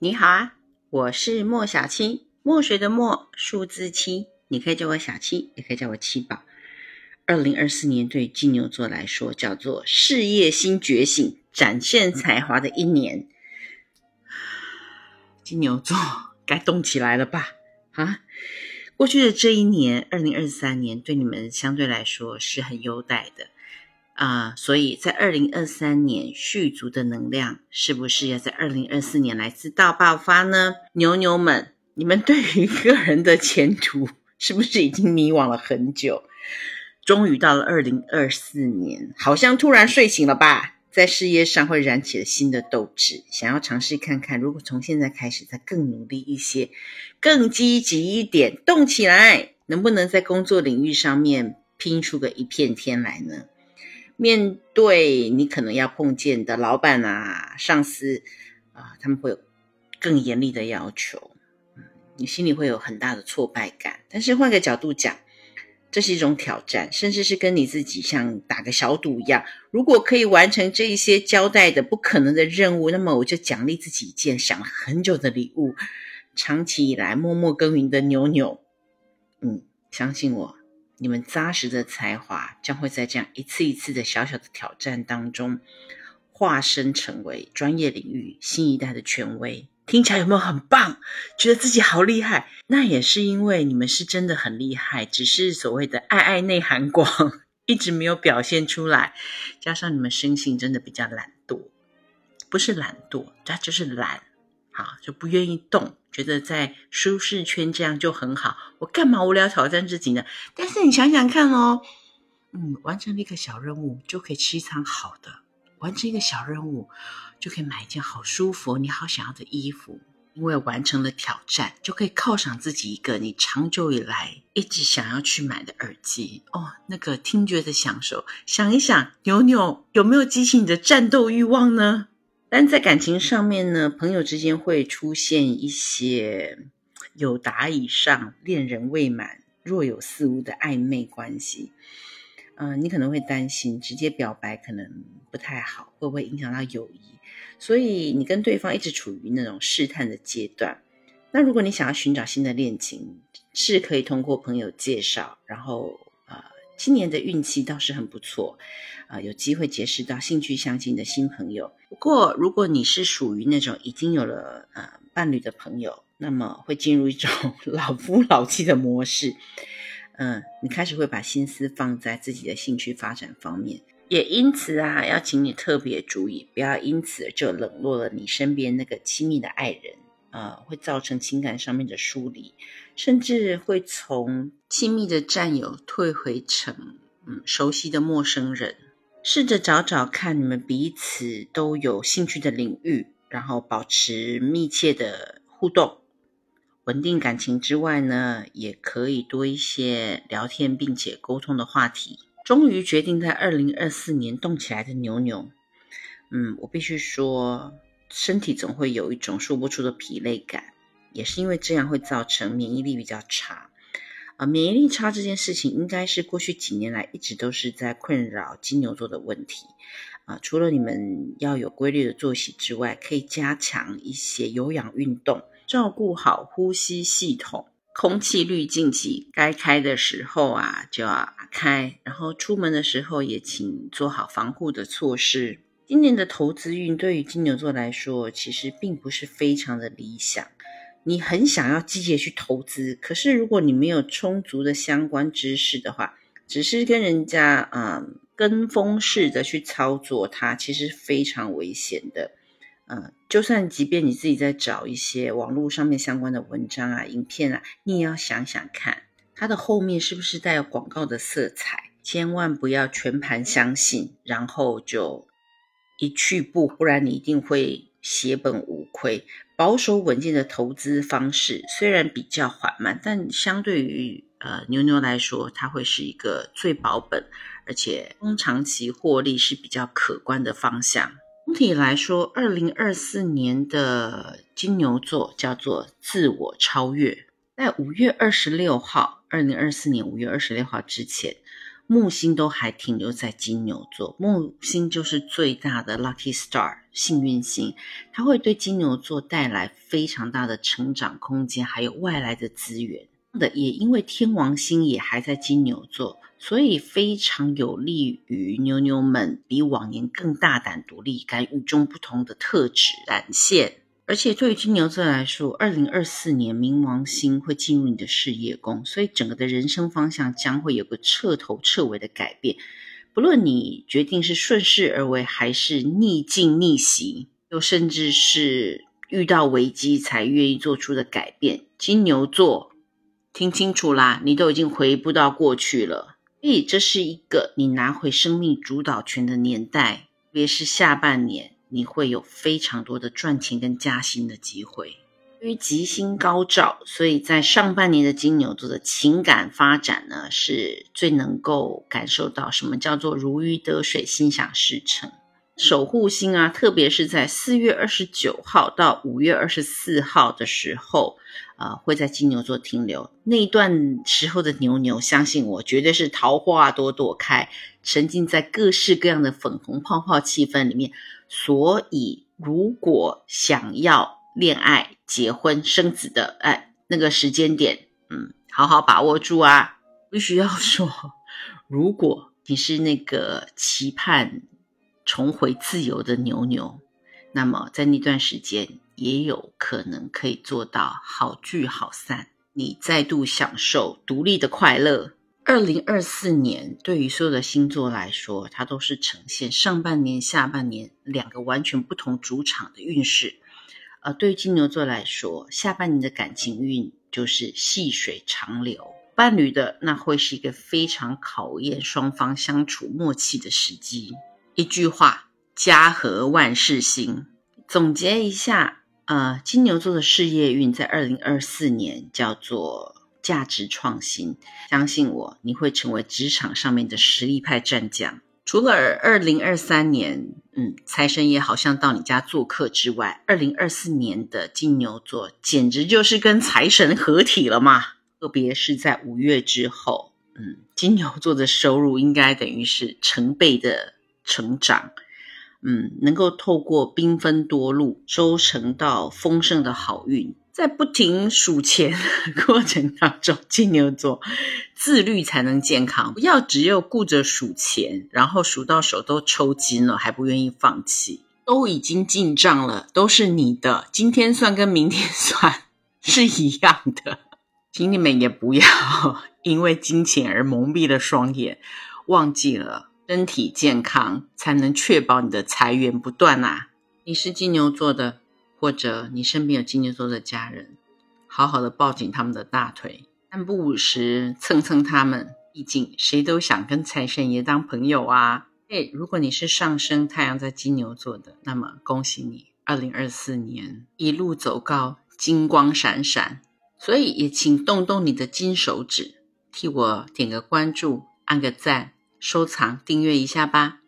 你好啊，我是莫小七，墨水的墨，数字七，你可以叫我小七，也可以叫我七宝。二零二四年对金牛座来说叫做事业新觉醒、展现才华的一年。金牛座该动起来了吧？啊，过去的这一年，二零二三年对你们相对来说是很优待的。啊，所以在二零二三年续足的能量，是不是要在二零二四年来自大爆发呢？牛牛们，你们对于个人的前途，是不是已经迷惘了很久？终于到了二零二四年，好像突然睡醒了吧？在事业上会燃起了新的斗志，想要尝试看看，如果从现在开始再更努力一些，更积极一点，动起来，能不能在工作领域上面拼出个一片天来呢？面对你可能要碰见的老板啊、上司啊，他们会有更严厉的要求，你心里会有很大的挫败感。但是换个角度讲，这是一种挑战，甚至是跟你自己像打个小赌一样。如果可以完成这一些交代的不可能的任务，那么我就奖励自己一件想了很久的礼物。长期以来默默耕耘的牛牛，嗯，相信我。你们扎实的才华将会在这样一次一次的小小的挑战当中，化身成为专业领域新一代的权威。听起来有没有很棒？觉得自己好厉害？那也是因为你们是真的很厉害，只是所谓的爱爱内涵光一直没有表现出来，加上你们生性真的比较懒惰，不是懒惰，它就是懒。啊，就不愿意动，觉得在舒适圈这样就很好。我干嘛无聊挑战自己呢？但是你想想看哦，嗯，完成了一个小任务就可以吃一餐好的，完成一个小任务就可以买一件好舒服、你好想要的衣服。因为完成了挑战，就可以犒赏自己一个你长久以来一直想要去买的耳机哦，那个听觉的享受。想一想，牛牛有没有激起你的战斗欲望呢？但在感情上面呢，朋友之间会出现一些有达以上、恋人未满、若有似无的暧昧关系。嗯，你可能会担心直接表白可能不太好，会不会影响到友谊？所以你跟对方一直处于那种试探的阶段。那如果你想要寻找新的恋情，是可以通过朋友介绍，然后。今年的运气倒是很不错，啊，有机会结识到兴趣相近的新朋友。不过，如果你是属于那种已经有了呃伴侣的朋友，那么会进入一种老夫老妻的模式。嗯，你开始会把心思放在自己的兴趣发展方面，也因此啊，要请你特别注意，不要因此就冷落了你身边那个亲密的爱人。呃，会造成情感上面的疏离，甚至会从亲密的战友退回成嗯熟悉的陌生人。试着找找看，你们彼此都有兴趣的领域，然后保持密切的互动，稳定感情之外呢，也可以多一些聊天并且沟通的话题。终于决定在二零二四年动起来的牛牛，嗯，我必须说。身体总会有一种说不出的疲累感，也是因为这样会造成免疫力比较差。啊，免疫力差这件事情，应该是过去几年来一直都是在困扰金牛座的问题。啊，除了你们要有规律的作息之外，可以加强一些有氧运动，照顾好呼吸系统，空气滤净器该开的时候啊就要开，然后出门的时候也请做好防护的措施。今年的投资运对于金牛座来说，其实并不是非常的理想。你很想要积极去投资，可是如果你没有充足的相关知识的话，只是跟人家嗯跟风式的去操作，它其实非常危险的。嗯，就算即便你自己在找一些网络上面相关的文章啊、影片啊，你也要想想看，它的后面是不是带有广告的色彩，千万不要全盘相信，然后就。一去不，不然你一定会血本无亏。保守稳健的投资方式虽然比较缓慢，但相对于呃牛牛来说，它会是一个最保本，而且中长期获利是比较可观的方向。总体来说，二零二四年的金牛座叫做自我超越。在五月二十六号，二零二四年五月二十六号之前，木星都还停留在金牛座，木星就是最大的 lucky star 幸运星，它会对金牛座带来非常大的成长空间，还有外来的资源的。也因为天王星也还在金牛座，所以非常有利于妞妞们比往年更大胆、独立、敢与众不同的特质展现。而且对于金牛座来说，二零二四年冥王星会进入你的事业宫，所以整个的人生方向将会有个彻头彻尾的改变。不论你决定是顺势而为，还是逆境逆袭，又甚至是遇到危机才愿意做出的改变，金牛座听清楚啦，你都已经回不到过去了。所以这是一个你拿回生命主导权的年代，特别是下半年。你会有非常多的赚钱跟加薪的机会，因为吉星高照，所以在上半年的金牛座的情感发展呢，是最能够感受到什么叫做如鱼得水、心想事成。守护星啊，特别是在四月二十九号到五月二十四号的时候，呃，会在金牛座停留。那一段时候的牛牛，相信我，绝对是桃花朵朵开，沉浸在各式各样的粉红泡泡气氛里面。所以，如果想要恋爱、结婚、生子的，哎，那个时间点，嗯，好好把握住啊！必须要说，如果你是那个期盼重回自由的牛牛，那么在那段时间也有可能可以做到好聚好散，你再度享受独立的快乐。二零二四年对于所有的星座来说，它都是呈现上半年、下半年两个完全不同主场的运势。呃，对于金牛座来说，下半年的感情运就是细水长流，伴侣的那会是一个非常考验双方相处默契的时机。一句话，家和万事兴。总结一下，呃，金牛座的事业运在二零二四年叫做。价值创新，相信我，你会成为职场上面的实力派战将。除了二零二三年，嗯，财神爷好像到你家做客之外，二零二四年的金牛座简直就是跟财神合体了嘛！特别是在五月之后，嗯，金牛座的收入应该等于是成倍的成长，嗯，能够透过缤纷多路收成到丰盛的好运。在不停数钱过程当中，金牛座自律才能健康。不要只有顾着数钱，然后数到手都抽筋了还不愿意放弃。都已经进账了，都是你的。今天算跟明天算是一样的，请你们也不要 因为金钱而蒙蔽了双眼，忘记了身体健康才能确保你的财源不断啊！你是金牛座的。或者你身边有金牛座的家人，好好的抱紧他们的大腿，三不五时蹭蹭他们。毕竟谁都想跟财神爷当朋友啊！哎，如果你是上升太阳在金牛座的，那么恭喜你，二零二四年一路走高，金光闪闪。所以也请动动你的金手指，替我点个关注，按个赞，收藏订阅一下吧。